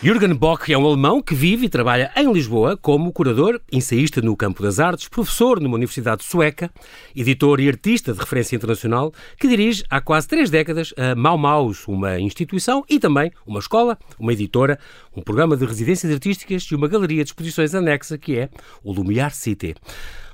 Jürgen Bock é um alemão que vive e trabalha em Lisboa como curador, ensaísta no campo das artes, professor numa universidade sueca, editor e artista de referência internacional, que dirige há quase três décadas a Mau Maus, uma instituição e também uma escola, uma editora, um programa de residências artísticas e uma galeria de exposições anexa que é o Lumiar City.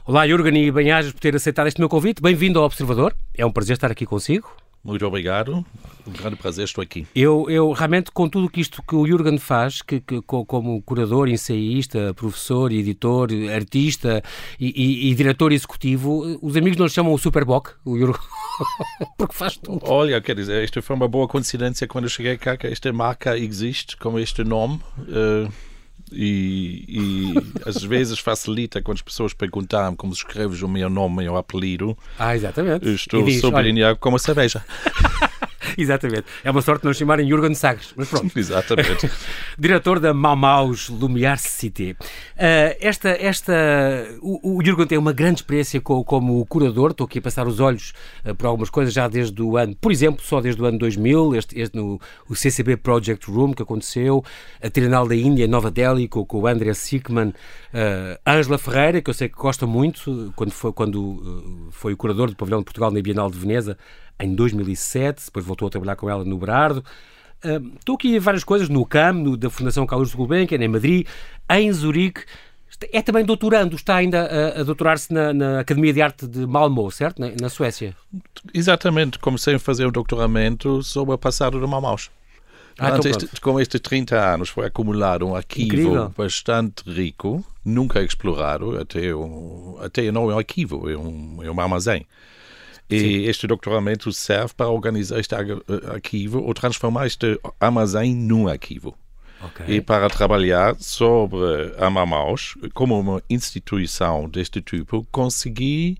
Olá, Jürgen e Banhajas, por ter aceitado este meu convite. Bem-vindo ao Observador. É um prazer estar aqui consigo. Muito obrigado. Um grande prazer, estou aqui. Eu, eu realmente, com tudo isto que o Jürgen faz, que, que como curador, ensaísta, professor, editor, artista e, e, e diretor executivo, os amigos não lhe chamam o Superboc, o Jürgen, porque faz tudo. Olha, quer dizer, isto foi uma boa coincidência quando eu cheguei cá, que esta marca existe, com este nome. Uh e, e às vezes facilita quando as pessoas perguntam como escreves o meu nome, o meu apelido. Ah, exatamente. Estou sublinhado como cerveja. Exatamente. É uma sorte não chamarem Jürgen Sagres, mas pronto. Exatamente. Diretor da Mau Maus Lumiar City. Uh, esta, esta, o, o Jürgen tem uma grande experiência com, como curador. Estou aqui a passar os olhos uh, por algumas coisas já desde o ano, por exemplo, só desde o ano 2000, este, este no o CCB Project Room que aconteceu, a Trienal da Índia, Nova Delhi, com, com o André Sickman, uh, Ângela Ferreira, que eu sei que gosta muito, quando foi, quando, foi o curador do Pavilhão de Portugal na Bienal de Veneza, em 2007, depois voltou a trabalhar com ela no Berardo. Uh, estou aqui a várias coisas no CAM, no, da Fundação Carlos de Gulbenkian, em Madrid, em Zurique. É também doutorando, está ainda a, a doutorar-se na, na, Academia de Arte de Malmö, certo? Na, na, Suécia. Exatamente, comecei a fazer o doutoramento sobre o passado de Malmaus. Ah, então este, com estes 30 anos foi acumulado um arquivo Incrível. bastante rico, nunca explorado, até, um, até não é um arquivo, é um, é um armazém. E Sim. este doutoramento serve para organizar este arquivo ou transformar este armazém num arquivo. Okay. E para trabalhar sobre a Mamaus como uma instituição deste tipo, consegui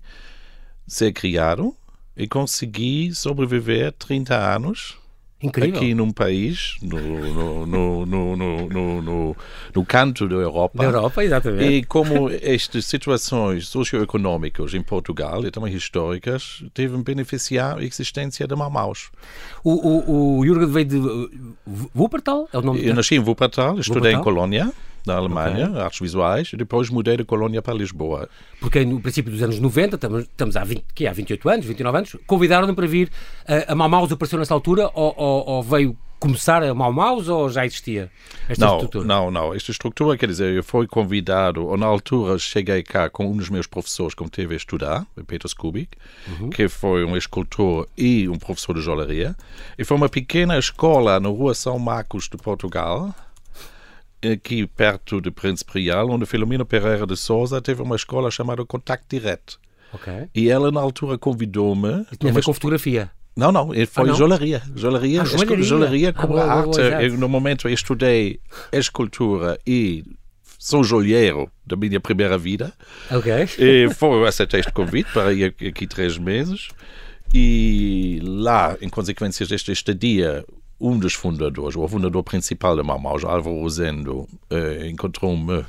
ser criado e consegui sobreviver 30 anos Incrível. aqui num país, no, no, no, no, no, canto da Europa. Da Europa, exatamente. E como estas situações socioeconómicas em Portugal e também históricas devem beneficiar a existência de Mamaus. O, o, o Jürgen veio de Wuppertal? É o nome Eu nasci em Wuppertal, estudei em Colônia na Alemanha, okay. artes visuais, e depois mudei de Colônia para Lisboa. Porque no princípio dos anos 90, estamos, há, 20, que, há 28 anos, 29 anos, convidaram-no para vir. A, a Mamaus apareceu nessa altura ou, ou, ou veio começar a Mau Maus ou já existia esta não, estrutura? Não, não. Esta estrutura, quer dizer, eu fui convidado, ou na altura cheguei cá com um dos meus professores que me teve a estudar, Peter Skubik, uhum. que foi um escultor e um professor de joalheria. E foi uma pequena escola na rua São Marcos de Portugal, aqui perto de Príncipe Real, onde Filomena Pereira de Souza teve uma escola chamada Contact Direct. Okay. E ela, na altura, convidou-me. Tinha a ver com fotografia? Não, não, foi ah, não? joalheria. Joalheria, ah, joalheria. joalheria como ah, boa, arte. Boa, eu, no momento, eu estudei escultura e sou joalheiro da minha primeira vida. Ok. E foi, aceitei este convite para ir aqui três meses. E lá, em consequência desta estadia, um dos fundadores, o fundador principal da Mamaus, Álvaro Rosendo, eh, encontrou-me,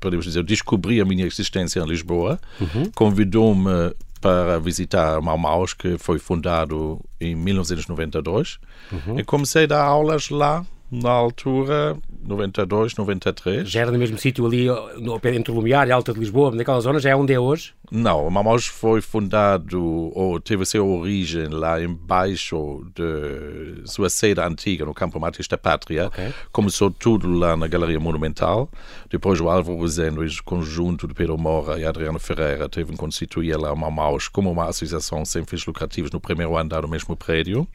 podemos dizer, descobri a minha existência em Lisboa, uhum. convidou-me para visitar Mamaus, que foi fundado em 1992, uhum. e comecei a dar aulas lá na altura 92, 93. Já era no mesmo sítio ali, no, entre Lumiar e Alta de Lisboa, naquela zona, já é onde é hoje? Não, o Mamaus foi fundado, ou teve a sua origem lá embaixo de sua sede antiga, no Campo Matis da Pátria. Okay. Começou tudo lá na Galeria Monumental. Depois o Álvaro Rosendo o conjunto de Pedro Mora e Adriano Ferreira teve que constituir lá o Mamaus como uma associação sem fins lucrativos no primeiro andar do mesmo prédio.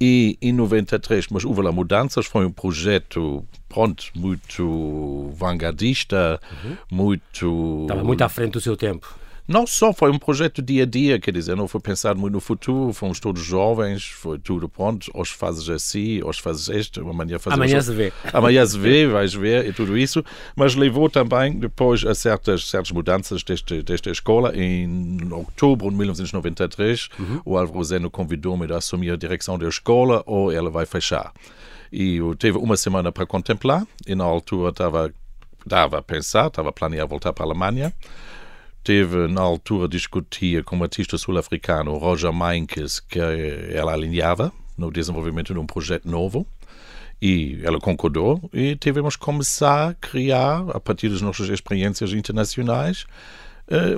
E em 93, mas houve lá mudanças, foi um projeto, pronto, muito vanguardista, uhum. muito... Estava muito à frente do seu tempo não só foi um projeto dia a dia, quer dizer, não foi pensado muito no futuro, fomos todos jovens, foi tudo pronto, hoje fazes assim, hoje fazes este, amanhã fazes Amanhã se vê. Amanhã se vê, vais ver e tudo isso, mas levou também depois a certas, certas mudanças deste, desta escola. Em outubro de 1993, uhum. o Álvaro Zeno convidou-me a assumir a direção da escola ou ela vai fechar. E eu teve uma semana para contemplar e na altura estava, estava a pensar, estava a planear voltar para a Alemanha teve, na altura, discutia com o artista sul-africano Roger Meinkes que ela alinhava no desenvolvimento de um projeto novo. E ela concordou e tivemos que começar a criar, a partir das nossas experiências internacionais,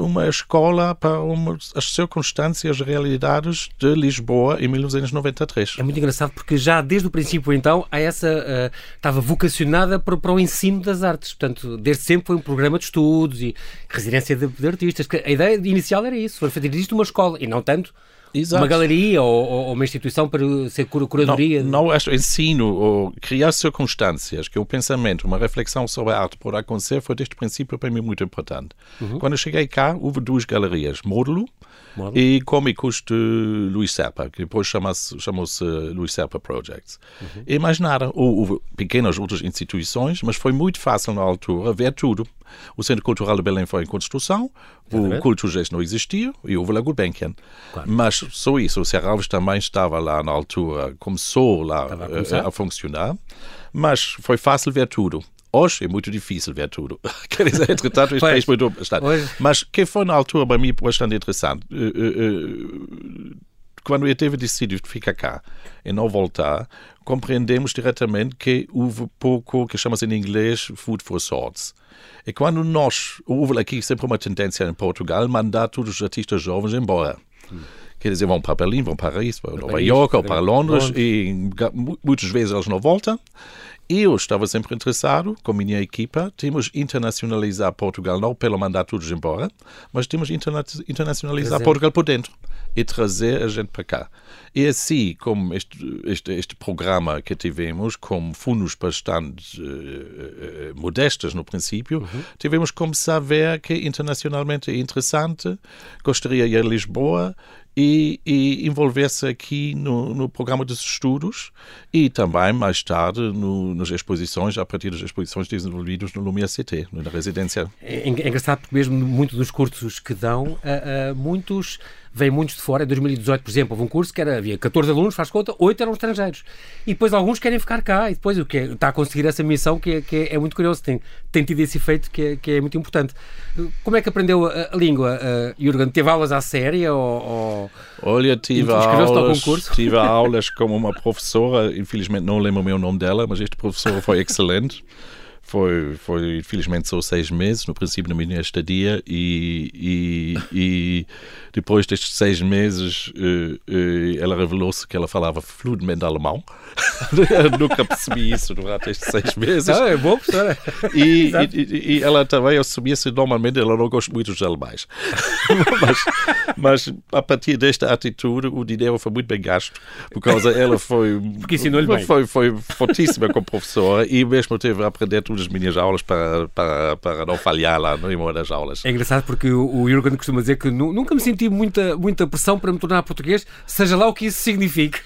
uma escola para uma, as circunstâncias realidades de Lisboa em 1993. É muito engraçado porque já desde o princípio, então, a essa uh, estava vocacionada para, para, o ensino das artes. Portanto, desde sempre foi um programa de estudos e residência de, de artistas. A ideia inicial era isso, foi fazer isto uma escola e não tanto Exato. uma galeria ou, ou, uma instituição para ser curadoria? Não, não acho ensino ou criar circunstâncias que o pensamento, uma reflexão sobre a arte pode acontecer foi desde o princípio para mim muito importante. Uhum. Quando eu cheguei cá, houve duas galerias, Módulo, E Cômicos de Luís Serpa, que depois chamou-se chamou Luís Serpa Projects. Uhum. E mais nada, houve pequenas outras instituições, mas foi muito fácil na altura ver tudo. O Centro Cultural de Belém foi em construção, o Culto Gesto não existia e houve lá Gulbenkian. Claro. Mas só isso, o Serralves também estava lá na altura, começou lá a, a, a funcionar, mas foi fácil ver tudo. Hoje é muito difícil ver tudo. Quer dizer, entretanto, isto é muito bastante. Mas que foi na altura para mim bastante interessante. Uh, uh, uh, quando eu tive decidido ficar cá e não voltar, compreendemos diretamente que houve pouco que chama-se em inglês food for thoughts. E quando nós, houve aqui sempre uma tendência em Portugal, mandar todos os artistas jovens embora. Hum. Quer dizer, vão para Berlim, vão para Paris, para Nova York ou para Londres, Londres, e muitas vezes eles não voltam. Eu estava sempre interessado, com a minha equipa, temos internacionalizar Portugal, não pelo mandar todos embora, mas temos interna internacionalizar Portugal por dentro e trazer a gente para cá. E assim, como este, este, este programa que tivemos, com fundos bastante uh, modestos no princípio, uhum. tivemos que começar a ver que internacionalmente é interessante, gostaria de ir a Lisboa e, e envolver-se aqui no, no, programa de estudos e também, mais tarde, no, nas exposições, a partir das exposições desenvolvidas no Lumière CT, na residência. É, é engraçado porque mesmo muitos dos cursos que dão, uh, uh, muitos vêm muitos de fora. Em 2018, por exemplo, houve um curso que era, havia 14 alunos, faz conta, 8 eram estrangeiros. E depois alguns querem ficar cá. E depois o que é, está a conseguir essa missão que é, que é, é muito curioso. Tem, tem tido esse efeito que é, que é muito importante. Como é que aprendeu a, a língua, uh, Jürgen? Teve aulas à séria ou, ou... Olha, tive aulas, tive aulas como uma professora, infelizmente não lembro o meu nome dela, mas este professor foi excelente. Foi, foi infelizmente só seis meses no princípio da minha estadia e, e, e depois destes seis meses uh, uh, ela revelou-se que ela falava fluidamente alemão. Nunca percebi isso durante estes seis meses. Ah, é bom professora. E, e, e, ela também assumia-se normalmente ela não gosta muito dos alemães. Mas, mas a partir desta atitude o dinheiro foi muito bem gasto. Por causa ela foi porque ensinou-lhe bem. foi, foi fortíssima como professora e mesmo teve a aprender tudo as minhas aulas para, para, para não falhar lá em uma das aulas. É engraçado porque o, o Jürgen costuma dizer que nunca me senti muita, muita pressão para me tornar português, seja lá o que isso signifique.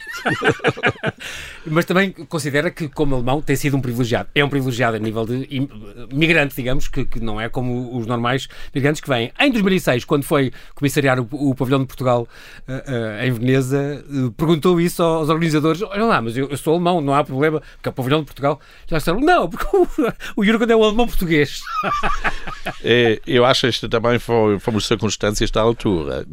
Mas também considera que, como alemão, tem sido um privilegiado. É um privilegiado a nível de migrante, digamos, que, que não é como os normais migrantes que vêm. Em 2006, quando foi comissariar o, o pavilhão de Portugal uh, uh, em Veneza, uh, perguntou isso aos organizadores: olha lá, mas eu, eu, sou alemão, não há problema, porque é o pavilhão de Portugal. Já disseram: não, porque o, Jürgen é o alemão português. É, eu acho que isto também foi, fomos circunstâncias da altura.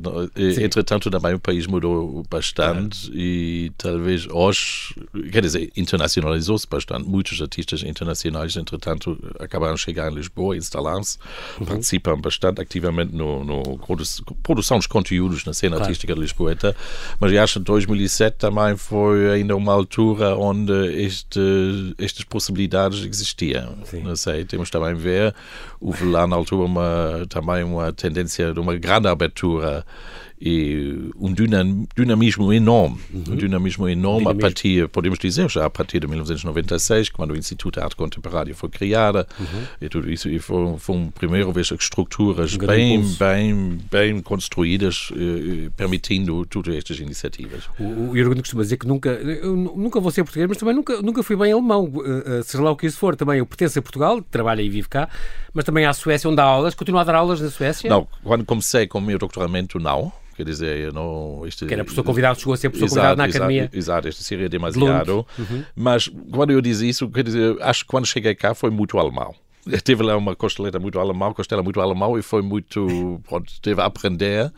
Entretanto, também o país mudou bastante e talvez hoje, quer dizer, internacionalizou-se bastante. Muitos artistas internacionais, entretanto, acabaram de chegar em Lisboa, instalaram-se, uhum. participam bastante ativamente no, no produção dos conteúdos na cena claro. artística de Lisboa. Mas eu acho que 2007 também foi ainda uma altura onde este, estas possibilidades existiam. Sim. Não sei, temos também ver, houve lá na altura uma, também uma tendência de uma grande abertura e um dinamismo enorme, uhum. um dinamismo enorme dinamismo. a partir, podemos dizer, já a partir de 1996, quando o Instituto de Arte Contemporânea foi criado uhum. e tudo isso, e foi, foi um primeiro vez estruturas um bem, bem, bem construídas, eh, permitindo todas estas iniciativas. O, o Jürgen costuma dizer que nunca, eu nunca vou ser português, mas também nunca, nunca fui bem alemão, uh, seja lá o que isso for, também eu pertenço a Portugal, trabalho e vivo cá, mas também à Suécia, onde dá aulas, continuo a dar aulas na Suécia? Não, quando comecei com o meu doutoramento, não. Quer dizer, eu não. Este, que era professor convidado, chegou a ser professor exato, convidado na exato, academia. Exato, isto seria demasiado. Uhum. Mas quando eu disse isso, quer dizer, acho que quando cheguei cá foi muito alemão. Eu tive lá uma costeleira muito alemão, costela muito alemão e foi muito. Pronto, teve a aprender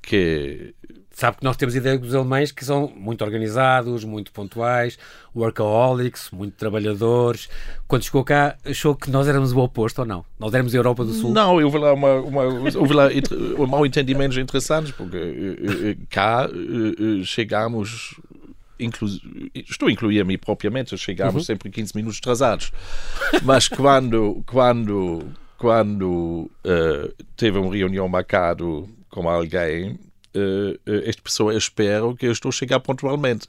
que Sabe que nós temos ideia dos alemães que são muito organizados, muito pontuais, workaholics, muito trabalhadores. Quando chegou cá, achou que nós éramos o oposto ou não? Nós éramos a Europa do Sul? Não, houve lá, uma, uma, houve lá mal entendimentos interessantes, porque eh, eh, cá eh, chegámos inclu... estou a incluir a mim propriamente, chegámos uhum. sempre 15 minutos atrasados. Mas quando, quando, quando uh, teve uma reunião marcado com alguém, uh, esta pessoa espera que eu estou a chegar pontualmente.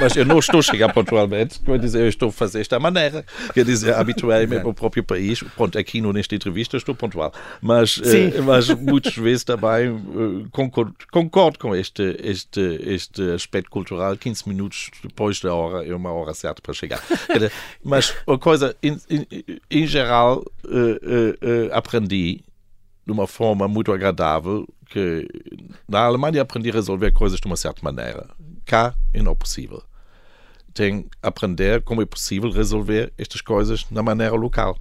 Mas eu não estou a chegar pontualmente, quer dizer, eu estou a fazer esta maneira. Quer dizer, habituei-me ao próprio país. Pronto, aqui nesta entrevista estou pontual. Mas, uh, mas muitas vezes também concordo, concordo com este, este, este aspecto cultural. 15 minutos depois da hora é uma hora certa para chegar. Mas uma coisa, em, em, em geral, aprendi de uma forma muito agradável que na Alemanha aprendi a resolver coisas de uma certa maneira. Cá é não possível. Tem que aprender como é possível resolver estas coisas na maneira local.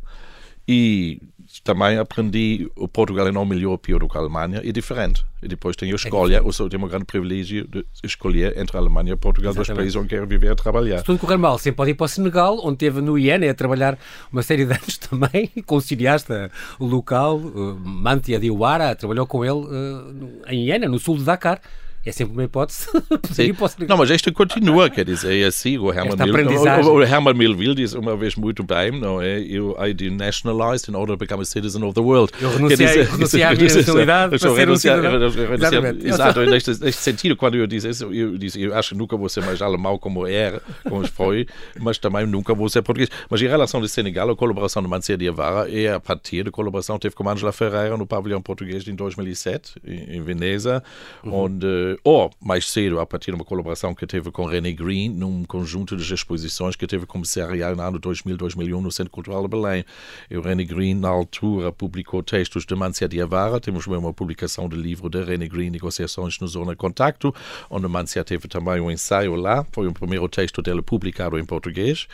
E também aprendi o Portugal é não melhor ou pior do que a Alemanha, é diferente. E depois tenho a escolha, ou seja, tenho um grande privilégio de escolher entre a Alemanha e Portugal, Exatamente. dois países onde quero viver e trabalhar. Se tudo correr mal, sempre pode ir para o Senegal, onde teve no IEN a trabalhar uma série de anos também, com o cineasta local, uh, Mantia Diawara, trabalhou com ele uh, em Iena, no sul de Dakar é sempre uma hipótese. não, mas isto continua, quer dizer, é assim, o Herman, Mil, o, Herman Melville diz uma vez muito bem, não é? Eu, I denationalized in order to become a citizen of the world. Eu renunciei, dizer, renunciei à minha nacionalidade para ser um cidadão. Exato, neste, neste sentido, quando eu disse isso, eu disse, eu acho que nunca vou ser mais alemão como era, como foi, mas também nunca vou ser português. Mas em relação ao Senegal, a colaboração de Mancia Diawara é a partir da colaboração que teve com Angela Ferreira no pavilhão português em 2007, em, em Veneza, uhum. onde ou mais cedo, a partir de uma colaboração que teve com René Green, num conjunto de exposições que teve comissariado no ano 2000-2001 no Centro Cultural de Belém. E o René Green, na altura, publicou textos de Mancia Diavara, temos uma publicação do livro de René Green, Negociações no Zona Contacto, onde Mancia teve também um ensaio lá, foi o primeiro texto dele publicado em português,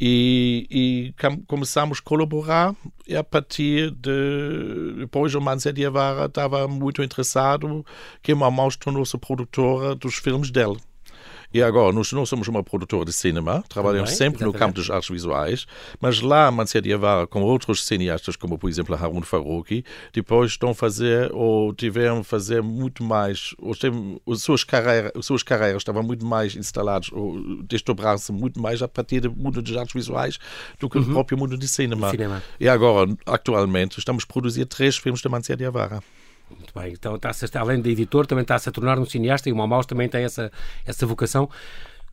e, e começamos a colaborar e a partir de depois o Mancia Diavara estava muito interessado que a Mamão tornou-se produtora dos filmes dele. E agora, nós não somos uma produtora de cinema, trabalhamos Também, sempre exatamente. no campo dos artes visuais, mas lá, Mancia Diavara, com outros cineastas, como por exemplo Harun Farouki, depois estão a fazer, ou tiveram a fazer muito mais, ou têm, as, suas carreiras, as suas carreiras estavam muito mais instaladas, ou desdobrar-se muito mais a partir do mundo dos artes visuais do que uhum. próprio mundo de cinema. cinema. E agora, atualmente, estamos a produzir três filmes de Mancia Diavara. Muito bem, então está além de editor, também está-se a tornar um cineasta e o Mamaus também tem essa, essa vocação.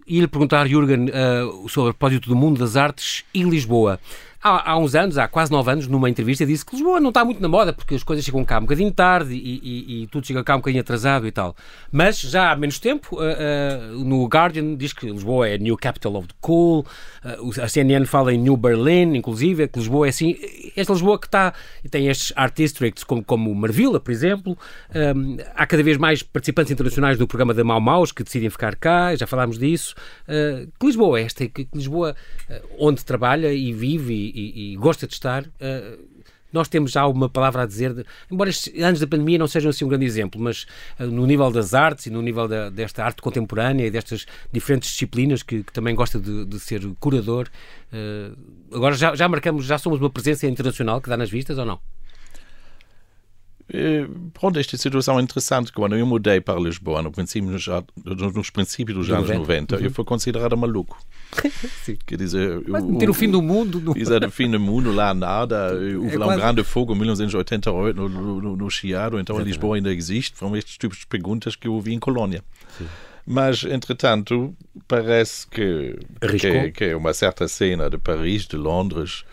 E lhe perguntar, Jürgen, uh, sobre o propósito do mundo das artes e Lisboa há, há, uns anos, há quase nove anos, numa entrevista, disse que Lisboa não está muito na moda porque as coisas chegam cá um bocadinho tarde e, e, e tudo chega cá um bocadinho atrasado e tal. Mas já há menos tempo, uh, uh, no Guardian diz que Lisboa é a New Capital of the Cool, uh, a CNN fala em New Berlin, inclusive, que Lisboa é assim. Esta Lisboa que está, tem estes art districts como, como Marvila, por exemplo. Um, há cada vez mais participantes internacionais do programa da Mau Maus que decidem ficar cá, já falámos disso. que Lisboa é esta? Que, que Lisboa, onde trabalha e vive e, e gosta de estar, uh, nós temos já uma palavra a dizer, de, embora estes anos da pandemia não sejam assim um grande exemplo, mas uh, no nível das artes e no nível da, desta arte contemporânea e destas diferentes disciplinas que, que também gosta de, de ser curador, uh, agora já, já marcamos, já somos uma presença internacional que dá nas vistas ou não? Pronto, esta situação é interessante. Quando eu mudei para Lisboa, no princípio, já, nos princípios dos anos 90, uhum. eu fui considerado maluco. Sim. Quer dizer, Mas ter o fim do mundo. No... Exato, o fim do mundo, lá nada. Houve é lá um grande fogo em 1988 no, no, no Chiado, então Exatamente. Lisboa ainda existe. Foram estes tipos de perguntas que eu ouvi em Colônia. Sim. Mas, entretanto, parece que, que, que é uma certa cena de Paris, de Londres,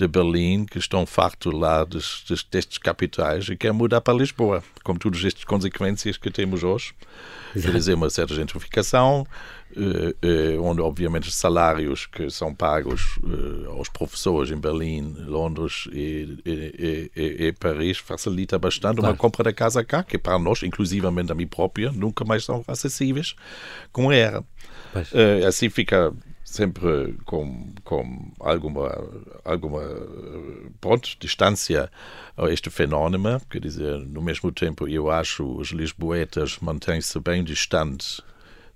de Berlim que estão fartos lá des, des, destes capitais e querem mudar para Lisboa, com todas estas consequências que temos hoje. Quer dizer, uma certa gentrificação, eh, eh, onde obviamente os salários que são pagos eh, aos professores em Berlim, Londres e, e, e, e Paris facilita bastante claro. uma compra da casa cá, que para nós, inclusivamente a mim própria, nunca mais são acessíveis como era. Assim fica sempre com, com alguma, alguma pronto, distância a este fenómeno, quer dizer, no mesmo tempo eu acho os lisboetas mantêm-se bem distantes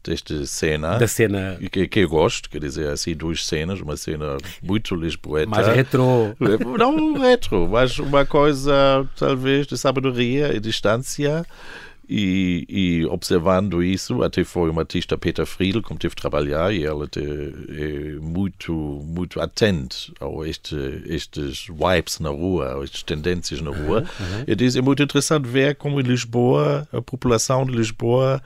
desta cena. Da cena. Que, que eu gosto, quer dizer, assim, duas cenas, uma cena muito lisboeta. Mais retro. Não retro, mas uma coisa, talvez, de sabedoria e distância. E, e, observando isso, até foi uma artista, Peter Friedl, como teve trabalhar, e ela é muito, muito atenta a este, estes vibes na rua, a estas tendências na rua. Uhum, uhum. E diz, é muito interessante ver como em Lisboa, a população de Lisboa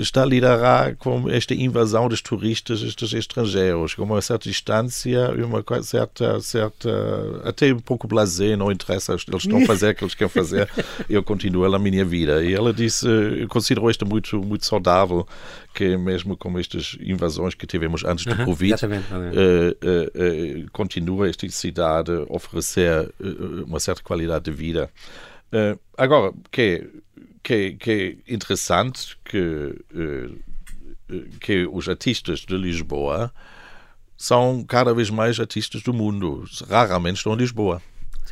está a lidar com esta invasão dos turistas, estes estrangeiros, com uma certa distância e uma certa, certa até um pouco blasé, não interessa, eles estão a fazer o que eles querem fazer, eu continuo na minha vida. E ela disse, considerou isto muito, muito saudável, que mesmo com estas invasões que tivemos antes do Covid, uh, uh, uh, continua esta cidade a oferecer uma certa qualidade de vida. agora, que que, que é interessante que, eh, eh, que os artistas de Lisboa são cada vez mais artistas do mundo. Raramente estão em Lisboa.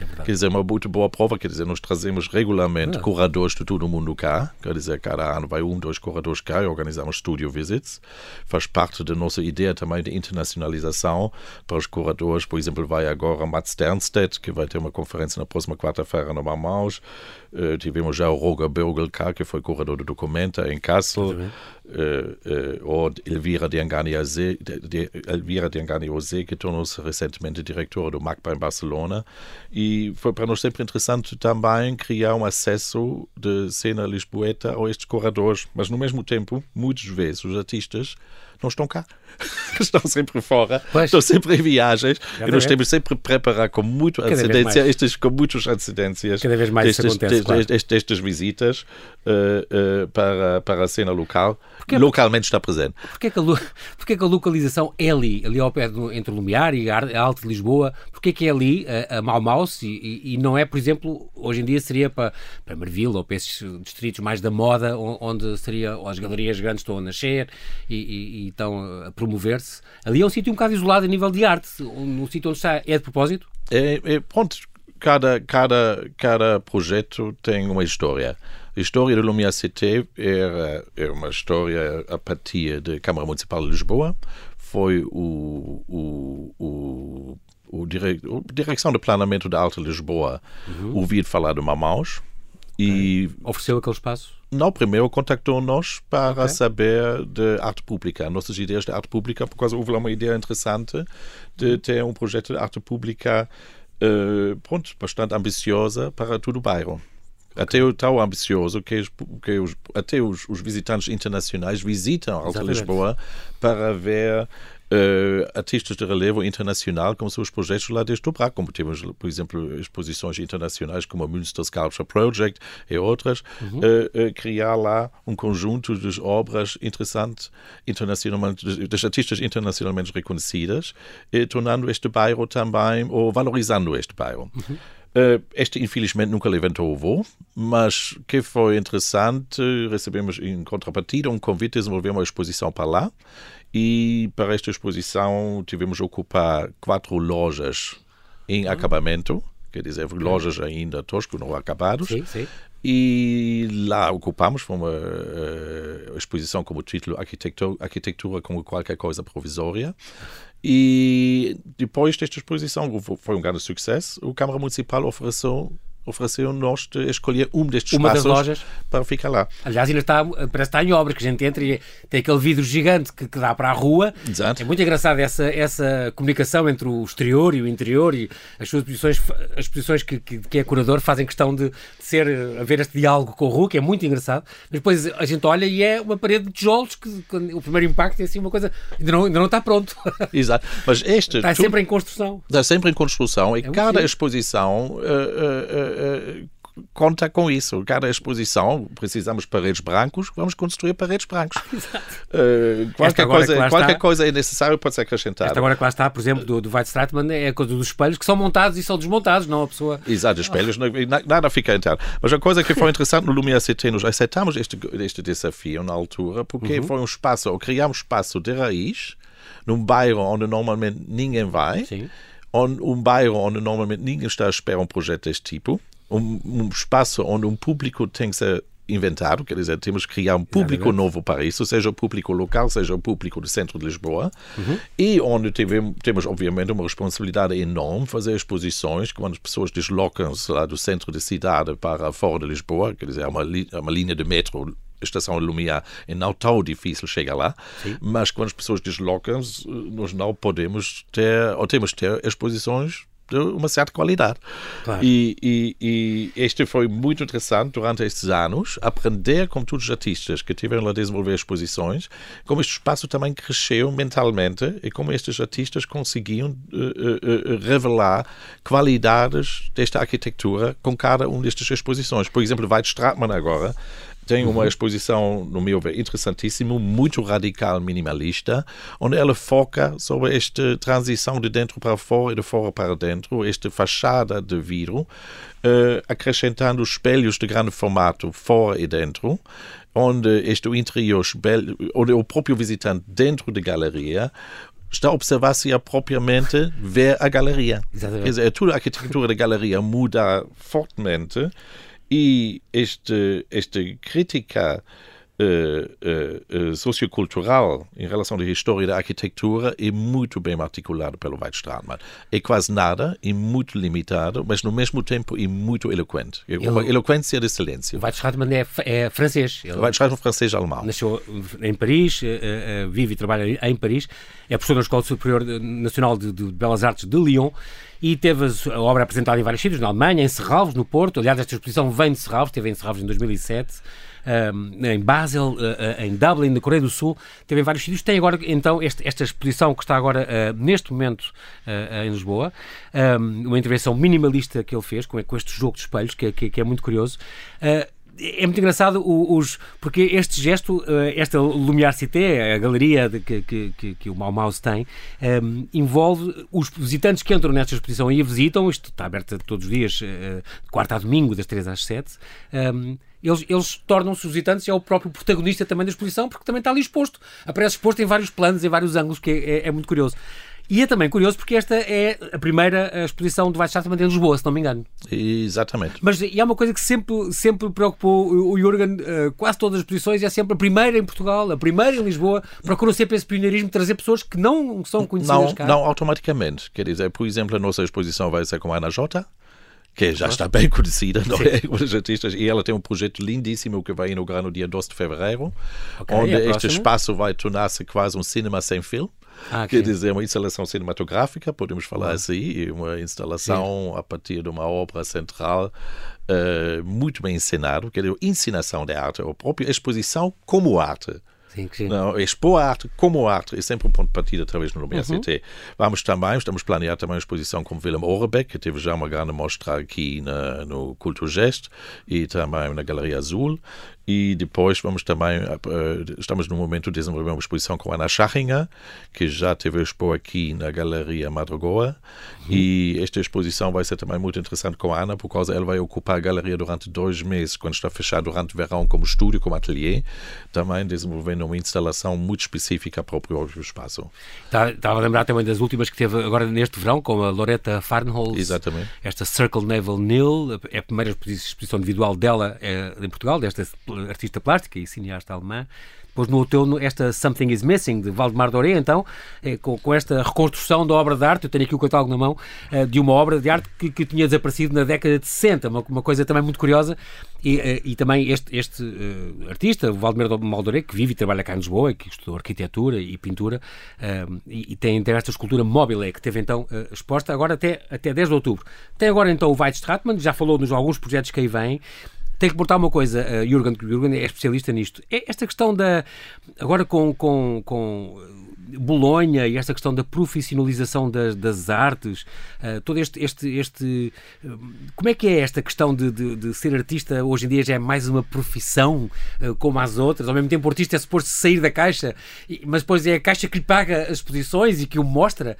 É quer dizer, uma muito boa prova, quer dizer, nós trazemos regularmente ah. curadores de todo o mundo cá, quer dizer, cada ano vai um, dois curadores cá e organizamos studio visits. Faz parte da nossa ideia também de internacionalização para os curadores. Por exemplo, vai agora Mats Sternstedt, que vai ter uma conferência na próxima quarta-feira no Mamaus. Uh, tivemos já o Roger Bögel cá, que foi curador do Documenta em Kassel. Uh, uh, ou Elvira Diangani-Ose, Elvira Diangani-Ose, que tornou-se recentemente diretora do MACBA em Barcelona. E foi para nós sempre interessante também criar um acesso de cena lisboeta a estes curadores. Mas, no mesmo tempo, muitas vezes os artistas não estão cá. estão sempre fora, pois. estão sempre em viagens Cada e nós temos sempre que preparar com muito antecedência, estas, com muitas antecedências Cada vez mais destas, acontece, claro. destas visitas uh, uh, para, para a cena local. Porque, localmente está presente. Porquê que, a, porquê que a localização é ali, ali ao pé do, entre o Lumiar e a Alta de Lisboa, porquê que é ali a, a Malmaus e, e, não é, por exemplo, hoje em dia seria para, para Marville ou para esses distritos mais da moda, onde seria, as galerias grandes estão a nascer e, e, e estão a promover-se. Ali é um sítio um bocado isolado a nível de arte, um, um sítio onde está, é de propósito? É, é, pronto, cada, cada, cada projeto tem uma história. A história do Lumière Cité era, era uma história a partir da Câmara Municipal de Lisboa. Foi o, o, o, o, dire, a Direção de Planamento da Alta Lisboa uhum. ouvir falar do Mamaus. E ofereceu aquele espaço? Não, primeiro contactou-nos para okay. saber de arte pública, nossas ideias de arte pública, por causa houve lá uma ideia interessante de ter um projeto de arte pública uh, pronto, bastante ambiciosa para todo o bairro. Até tão ambicioso que, que os, até os, os, visitantes internacionais visitam Alta Lisboa para ver artistas de relevo internacional com seus projetos lá desde o Braga, como temos, por exemplo, exposições internacionais como a Münster Sculpture Project e outras, uhum. uh, uh, criar lá um conjunto de obras interessantes, internacionalmente, das artistas internacionalmente reconhecidas, tornando este bairro também, ou valorizando este bairro. Uhum. Uh, este, infelizmente, nunca levantou o voo, mas que foi interessante. Recebemos em contrapartida um convite de desenvolver uma exposição para lá. E para esta exposição tivemos a ocupar quatro lojas em uhum. acabamento, quer dizer, lojas ainda tosco, não acabados. Sim, sim. E lá ocupamos, foi uma uh, exposição como título Arquitetura, Arquitetura como qualquer coisa provisória. E depois desta exposição, foi um grande sucesso, o Câmara Municipal ofereceu ofereceram-nos de escolher um destes Uma espaços lojas. para ficar lá. Aliás, ainda está, parece que está em obra, que a gente entra e tem aquele vidro gigante que, que dá para a rua. Exato. É muito engraçado essa, essa comunicação entre o exterior e o interior e as suas posições, as posições que, que, que é curador fazem questão de, de ser, haver este diálogo com a rua, que é muito engraçado. Mas depois a gente olha e é uma parede de tijolos que, o primeiro impacto é assim uma coisa, ainda não, ainda não está pronto. Exato. Mas este... Está sempre em construção. Está sempre em construção e é cada exposição... Uh, uh, uh, conta com isso. Cada exposição, precisamos de paredes brancos, vamos construir paredes brancos. Uh, qualquer coisa, qualquer está, coisa é necessário pode ser acrescentada. Esta agora que lá está, por exemplo, do, do Weizstratman, é a coisa dos espelhos que são montados e são desmontados, não a pessoa... Exato, espelhos, nada fica interno. Mas a coisa que foi interessante no Lumière CT, nós aceitamos este, este desafio na altura, porque uhum. foi um espaço, ou criámos espaço de raiz, num bairro onde normalmente ninguém vai, Sim. On, um bairro onde normalmente ninguém está a esperar um projeto deste tipo, um, um espaço onde um público tem que ser inventado, quer dizer, temos que criar um público novo para isso, seja o público local, seja o público do centro de Lisboa, uhum. e onde tivemos, temos, obviamente, uma responsabilidade enorme fazer exposições quando as pessoas deslocam-se lá do centro da cidade para fora de Lisboa, quer dizer, é uma, é uma linha de metro estação Lumiar é não tão difícil chegar lá, Sim. mas quando as pessoas deslocam-se, nós não podemos ter, ou temos ter exposições de uma certa qualidade. Claro. E, e, e, este foi muito interessante durante estes anos, aprender com todos os artistas que tiveram a desenvolver exposições, como este espaço também cresceu mentalmente e como estes artistas conseguiam uh, uh, revelar qualidades desta arquitetura com cada uma destas exposições. Por exemplo, Weidstratmann agora tem uma uhum. exposição, no meu ver, interessantíssima, muito radical, minimalista, onde ela foca sobre esta transição de dentro para fora e de fora para dentro, esta fachada de vidro, uh, acrescentando espelhos de grande formato fora e dentro, onde este interior, onde o próprio visitante dentro da galeria está a observar se é propriamente ver a galeria. Exatamente. Quer dizer, toda a arquitetura da galeria muda fortemente e este, este crítica uh, uh, sociocultural em relação à história da arquitetura é muito bem articulado pelo Weidstratmann. É quase nada, é muito limitado, mas no mesmo tempo é muito eloquente. É uma Ele, eloquência de silêncio. O Weidstratmann é, é francês. Ele, o Weidstratmann é francês-alemão. Nasceu em Paris, vive e trabalha em Paris, é professor na Escola Superior Nacional de, de Belas Artes de Lyon e teve a obra apresentada em vários sítios, na Alemanha, em Serralves, no Porto. Aliás, esta exposição vem de Serralves, esteve em Serralves em 2007. Em Basel, uh, uh, em Dublin, na Coreia do Sul, teve em vários sítios. Tem agora, então, este, esta exposição que está agora, uh, neste momento, em Lisboa, um, uma intervenção minimalista que ele fez com, com este jogo de espelhos, que, que, que é muito curioso. É muito engraçado os, porque este gesto, esta Lumiar Cité, a galeria que, que, que, o Mau Mouse tem, um, envolve os visitantes que entram nesta exposição e a visitam, isto está aberto todos os dias, uh, de quarta a domingo, das três às sete, um, eles, eles tornam-se os visitantes e é o próprio protagonista também da exposição, porque também está ali exposto. Aparece exposto em vários planos, em vários ângulos, que é, é, é muito curioso. E é também curioso porque esta é a primeira exposição do Weissstadt em Lisboa, se não me engano. Exatamente. Mas e há uma coisa que sempre, sempre preocupou o Jürgen, uh, quase todas as exposições, é sempre a primeira em Portugal, a primeira em Lisboa, procuram sempre esse pioneirismo, trazer pessoas que não são conhecidas não, cá. Não automaticamente. Quer dizer, por exemplo, a nossa exposição vai ser com a Ana Jota, que já está bem conhecida, não é? Os artistas, e ela tem um projeto lindíssimo que vai inaugurar no dia 12 de fevereiro, okay, onde este espaço vai tornar-se quase um cinema sem fio. Ah, okay. Quer dizer, uma instalação cinematográfica, podemos falar assim, uma instalação Sim. a partir de uma obra central uh, muito bem encenada, quer dizer, ensinação de arte, a própria exposição como arte. Sim. Não, expor a arte como arte é sempre um ponto de partida através da universidade. Uhum. Vamos também, estamos planeando também uma exposição com Willem Orebeck, que teve já uma grande mostra aqui na, no Culturgest e também na Galeria Azul. E depois vamos também, uh, estamos no momento de desenvolver uma exposição com Ana Schachinger, que já teve expor aqui na Galeria Madrogoa. Uhum. E esta exposição vai ser também muito interessante com a Ana, por causa ela vai ocupar a galeria durante dois meses, quando está fechado durante o verão como estúdio, como ateliê, também desenvolvendo uma instalação muito específica para o próprio espaço. Tá, estava a lembrar também das últimas que teve agora neste verão, com a Loretta Farnholz. Exatamente. Esta Circle Naval Nil, é a primeira exposição individual dela é, em Portugal, desta artista plástica e cineasta alemã. Depois no outono, esta Something is Missing, de Valdemar Doré, então, é, com, com, esta reconstrução da obra de arte, eu tenho aqui o catálogo na mão, é, de uma obra de arte que, que, tinha desaparecido na década de 60, uma, uma coisa também muito curiosa, e, eh, e também este, este uh, artista, o Valdemar Maldoré, que vive e trabalha cá em Lisboa, que estudou arquitetura e pintura, uh, e, e, tem, tem esta escultura móvel, que teve então uh, exposta agora até, até 10 de outubro. Tem agora então o Weidstratmann, já falou nos alguns projetos que aí vêm, tem que portar uma coisa, uh, Jürgen, Jürgen é especialista nisto. É esta questão da. Agora com, com, com Bolonha e esta questão da profissionalização das, das artes, uh, todo este, este, este uh, como é que é esta questão de, de, de, ser artista hoje em dia já é mais uma profissão uh, como as outras, ao mesmo tempo o artista é suposto sair da caixa, mas depois é a caixa que lhe paga as exposições e que o mostra,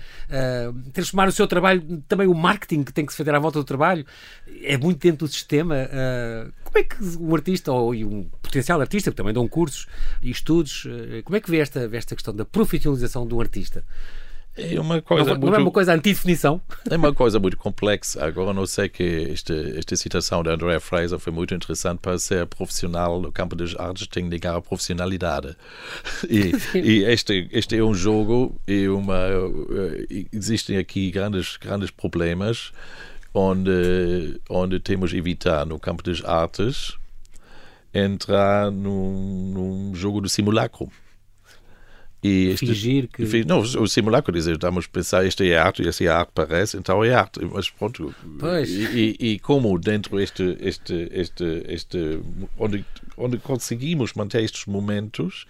transformar o seu trabalho, também o marketing que tem que se fazer à volta do trabalho, é muito dentro do sistema. como é que um artista ou um potencial artista, porque também dão cursos e estudos. Como é que vê esta, esta questão da profissionalização de um artista? É uma coisa não, muito, não é uma coisa antidefinição? É uma coisa muito complexa. Agora, não sei que esta, esta citação da Andrea Fraser foi muito interessante para ser profissional no campo das artes, tem que negar a profissionalidade. E, e este, este é um jogo e uma, eh, existem aqui grandes, grandes problemas onde, onde temos que evitar no campo das artes entrar num, num jogo do simulacro. E este, Fingir que. Não, o simulacro dizer, estamos a pensar, isto é arte, e assim a arte parece, então é arte. Mas pronto. Pois. E, e, e como dentro este, este, este, este onde, onde conseguimos manter estes momentos,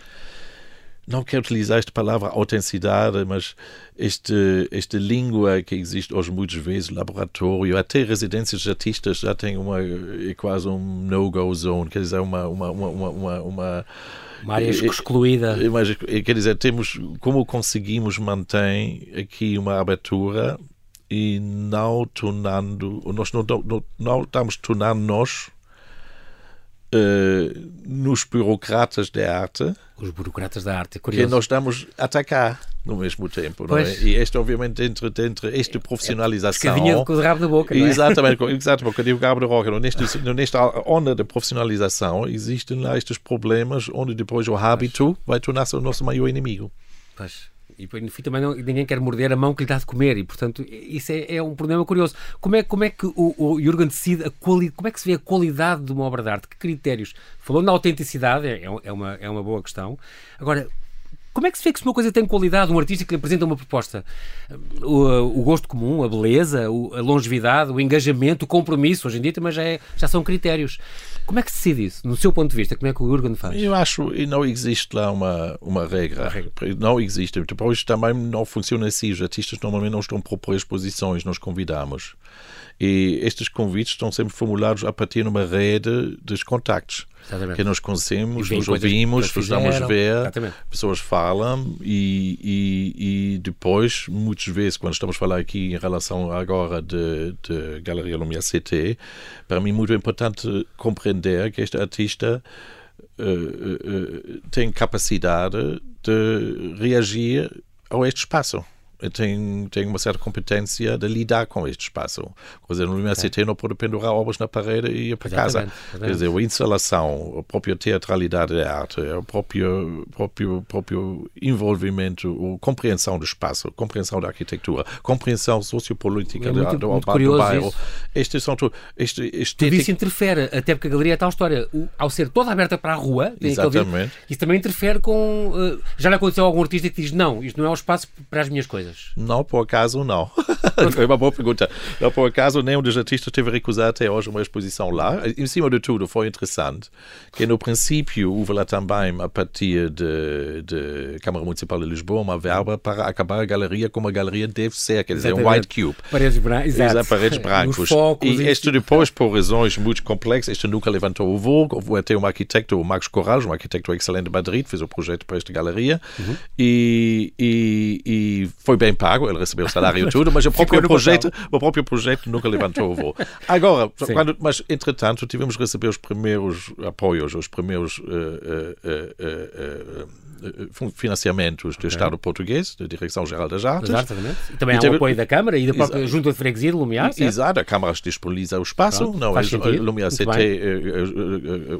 não quero utilizar esta palavra autenticidade, mas este, esta língua que existe hoje muitas vezes, laboratório, até residências de artistas já tem uma, é quase um no-go zone, quer dizer, uma, uma, uma, uma, uma uma área excluída. Mas, quer dizer, temos como conseguimos manter aqui uma abertura e não tornando, nós não, não, não estamos tornando nós uh, nos burocratas da arte. Os burocratas da arte, é curioso. Que nós estamos a atacar no mesmo tempo, não é? E este, obviamente, entre, entre esta profissionalização... Escadinha com o rabo da boca, não é? Exatamente, exatamente com o rabo da boca. Neste, nesta onda de profissionalização existem lá estes problemas onde depois o hábito vai tornar-se o nosso maior inimigo. Pois. E no fim também não, ninguém quer morder a mão que lhe dá de comer e, portanto, isso é, é um problema curioso. Como é, como é que o, o Jürgen decide a quali, como é que se vê a qualidade de uma obra de arte? Que critérios? Falou na autenticidade, é, é, uma, é uma boa questão. Agora, como é que se vê que se uma coisa tem qualidade, um artista que lhe apresenta uma proposta? O, o gosto comum, a beleza, a longevidade, o engajamento, o compromisso, hoje em dia também já, é, já são critérios. Como é que se decide isso? No seu ponto de vista, como é que o Jurgen faz? Eu acho que não existe lá uma, uma regra. Uma regra. Não existe. Depois também não funciona assim. Os artistas normalmente não estão a propor exposições, nós convidamos. E estes convites estão sempre formulados a partir de uma rede de contactos. Exatamente. Que nós conhecemos, nos ouvimos, nos damos a ver, Exatamente. pessoas falam e, e, e, depois, muitas vezes, quando estamos a falar aqui em relação agora de, de Galeria Lumière CT, para mim é muito importante compreender que este artista uh, uh, tem capacidade de reagir a este espaço tem, tem uma certa competência de lidar com este espaço. Quer dizer, no universidade não pode pendurar obras na parede e ir para casa. Exatamente. Quer dizer, a instalação, a própria teatralidade da arte, o próprio, próprio, próprio envolvimento, a compreensão do espaço, a compreensão da arquitetura, a compreensão sociopolítica é muito, do, do, do bairro. Estes são tudo. Este, este tudo isso interfere, até porque a galeria é tal história. O, ao ser toda aberta para a rua, Exatamente. isso também interfere com. Uh, já lhe aconteceu a algum artista que diz: não, isto não é o espaço para as minhas coisas coisas? Não, por acaso, não. é uma boa pergunta. Não, por acaso, nenhum dos artistas teve recusado até hoje uma exposição lá. Em cima de tudo, foi interessante que, no princípio, houve lá também, a partir da Câmara Municipal de Lisboa, uma verba para acabar a galeria como a galeria deve ser, quer dizer, um white cube. Paredes, bran exato. paredes brancos. e este depois, por razões muito complexas, este nunca levantou o voo. Houve até um arquiteto, o Marcos Corral, um arquiteto excelente de Madrid, fez o projeto para esta galeria. Uhum. E, e, e foi bem pago, ele recebeu o salário e tudo, mas o próprio, projeto, o próprio projeto nunca levantou o voo. Agora, quando, mas entretanto, tivemos que receber os primeiros apoios, os primeiros. Uh, uh, uh, financiamentos do Estado português, da Direção-Geral das Artes. Exatamente. E também e há teve... o apoio da Câmara e da própria Exato. Junta de Freguesia de Lumiar, certo? Exato, a Câmara disponibiliza o espaço. Pronto, não, faz é, Lumiar CT,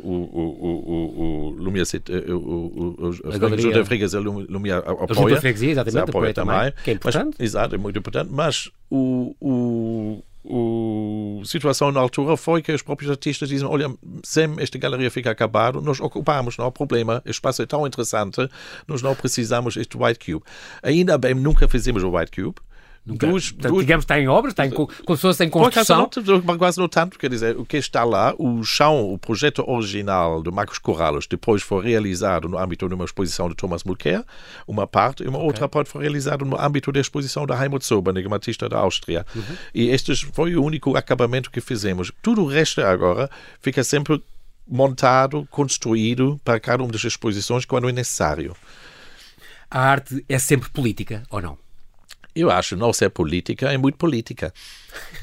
o Lumiar CT, o Junta de Freguesia Lumiar apoia. A Junta de Freguesia, exatamente, apoia também. Que é importante. Mas, exato, é muito importante, mas o, o a situação na altura foi que os próprios artistas dizem: olha, se esta galeria fica acabada, nós ocupamos, não há problema, o espaço é tão interessante, nós não precisamos este White Cube. Ainda bem, nunca fizemos o White Cube. Duas, duas... Digamos, está em obras, está em, como se fosse em construção. Não, quase não tanto, quer dizer, o que está lá, o chão, o projeto original do Marcos Corralos, depois foi realizado no âmbito de uma exposição de Thomas Mulcair, uma parte, e uma okay. outra parte foi realizada no âmbito da exposição da Helmut Sober, negomatista da Áustria. Uhum. E este foi o único acabamento que fizemos. Tudo o resto agora fica sempre montado, construído para cada uma das exposições quando é necessário. A arte é sempre política, ou não? Eu acho não ser política é muito política.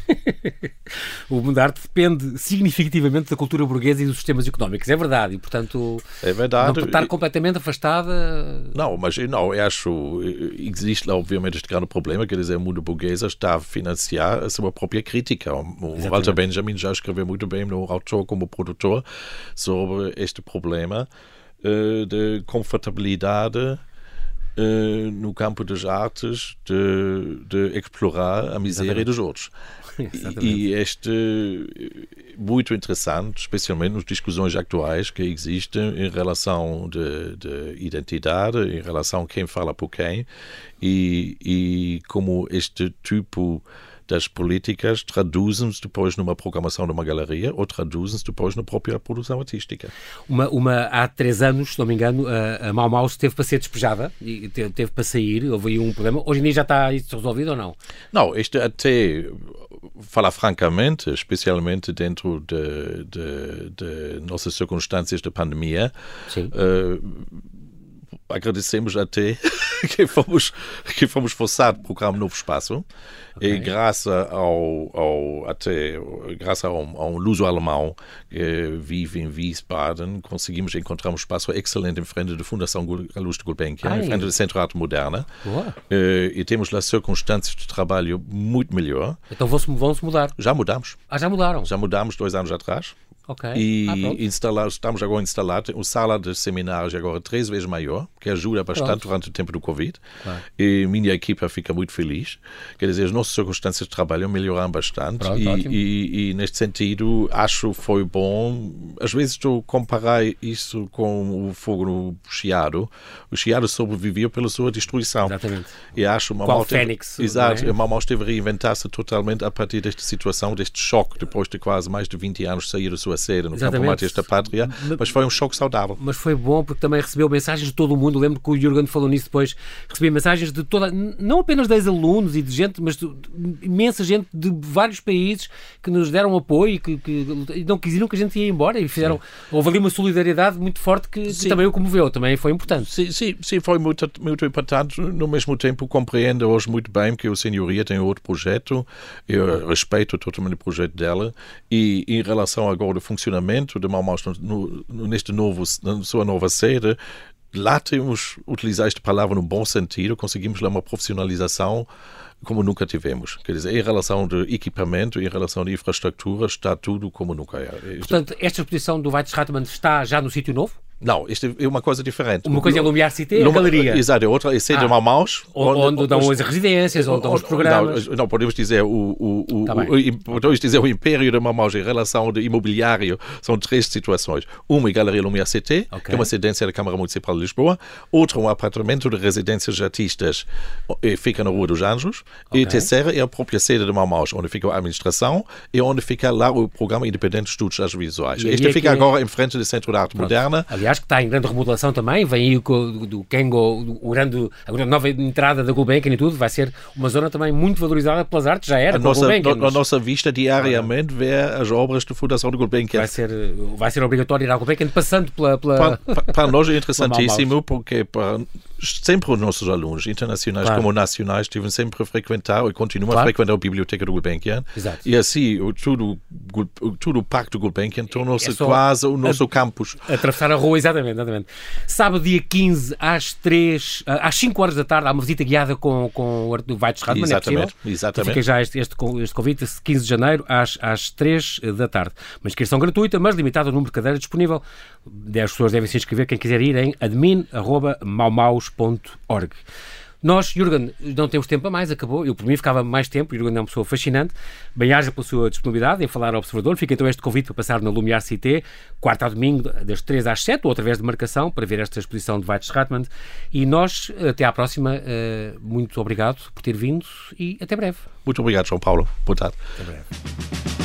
o mundo da arte depende significativamente da cultura burguesa e dos sistemas económicos, é verdade, e portanto é verdade. não estar completamente afastada. Não, mas não, eu acho existe obviamente este grande problema, quer dizer, o mundo burguês está a financiar a sua própria crítica. O Walter Benjamin já escreveu muito bem no autor como produtor sobre este problema uh, de confortabilidade uh, no campo das artes de, de explorar a miséria Exatamente. dos outros. E, este muito interessante, especialmente nas discussões atuais que existem em relação de, de identidade, em relação a quem fala por quem e, e como este tipo das políticas traduzem-se depois numa programação de uma galeria ou traduzem-se depois na própria produção artística. Uma, uma, há três anos, se não me engano, a, a Mau Mau teve para ser despejada e teve, teve para sair, houve aí um problema. Hoje em dia já está isso resolvido ou não? Não, este até falar francamente, especialmente dentro de, de, de nossas circunstâncias de pandemia, uh, agradecemos até que fomos, que fomos forçados a procurar um novo espaço okay. e graças ao, ao até graças a um, a um luso-alemão que vive em Wiesbaden conseguimos encontrar um espaço excelente em frente da Fundação Luz de Gulbenkian, em frente do Centro Arte Moderna uh, e temos lá circunstâncias de trabalho muito melhor. Então vão-se mudar? Já mudamos. Ah, já mudaram? Já mudamos dois anos atrás. Okay. E ah, instalar, estamos agora a instalar uma sala de seminários agora três vezes maior, que ajuda bastante pronto. durante o tempo do Covid. Claro. E minha equipa fica muito feliz. Quer dizer, as nossas circunstâncias de trabalho melhoram bastante. Pronto, e, e, e, neste sentido, acho que foi bom. Às vezes estou a comparar isso com o fogo no Chiado. O Chiado sobreviveu pela sua destruição. Exatamente. E acho uma Qual Fênix. Exato. É? Mamau esteve a reinventar-se totalmente a partir desta situação, deste choque, depois de quase mais de 20 anos sair da sua a ser no Exatamente. campo desta pátria, mas foi um choque saudável. Mas foi bom porque também recebeu mensagens de todo o mundo. lembro que o Jurgen falou nisso depois. Recebia mensagens de toda, não apenas de alunos e de gente, mas de, imensa gente de vários países que nos deram apoio e que, que não quiseram que a gente ia embora e fizeram. Sim. Houve ali uma solidariedade muito forte que, que, também o comoveu, também foi importante. Sim, sim, sim, foi muito, muito importante. No mesmo tempo, compreendo hoje muito bem que o Senhoria tem outro projeto. Eu respeito totalmente o projeto dela e em relação agora funcionamento de Maumaus no, no, neste novo, na sua nova sede, lá temos, utilizar esta palavra no bom sentido, conseguimos lá uma profissionalização como nunca tivemos. Quer dizer, em relação de equipamento, em relação de infraestrutura, está tudo como nunca é. Portanto, esta exposição do Weizsäcker está já no sítio novo? Não, isto é uma coisa diferente. Uma coisa é Lumiar Cité, a galeria. Exato, é outra é Sede ah, Maus. Onde, onde dão as residências, onde dão os programas. Não, não podemos dizer o, o, o, tá o, podemos dizer o Império de Mamaus em relação ao imobiliário. São três situações. Uma é a Galeria Lumiar Cité, okay. que é uma residência da Câmara Municipal de Lisboa. Outra, um apartamento de residências de artistas, fica na Rua dos Anjos. Okay. E a terceira é a própria sede de Mamaus, onde fica a administração e onde fica lá o programa Independente de Estudos Audiovisuais. Este fica agora em frente do Centro de Arte Pronto. Moderna. Aliás, que está em grande remodelação também, vem aí do, do Kengo, o grande, a nova entrada da Gulbenkian e tudo, vai ser uma zona também muito valorizada pelas artes, já era. A, nossa, no, a nossa vista diariamente vê as obras de fundação do Gulbenkian. Vai ser, vai ser obrigatório ir à Gulbenkian passando pela. pela... Para, para nós é interessantíssimo porque para sempre os nossos alunos, internacionais claro. como nacionais, estiveram sempre a frequentar e continuam claro. a frequentar a Biblioteca do Gulbenkian. Exato. E assim, o, tudo, tudo o Pacto Gulbenkian tornou-se é quase o nosso a, campus. Atravessar a rua, exatamente, exatamente. Sábado, dia 15, às 3, às 5 horas da tarde, há uma visita guiada com, com o Weitz Radman, é exatamente, é exatamente. Fica já este, este, este convite, 15 de janeiro, às, às 3 da tarde. Uma inscrição gratuita, mas limitada ao número de cadeiras disponível. 10 pessoas devem se inscrever, quem quiser ir em admin.maumaus.org. Nós, Jürgen, não temos tempo a mais, acabou. Eu, por mim, ficava mais tempo. Jürgen é uma pessoa fascinante. Bem-aja pela sua disponibilidade em falar ao Observador. Fica então este convite para passar na Lumiar Cité, quarta a domingo, das 3 às 7, ou através de marcação, para ver esta exposição de Weitz Ratman. E nós, até à próxima, eh, muito obrigado por ter vindo e até breve. Muito obrigado, João Paulo. Boa tarde. Até breve.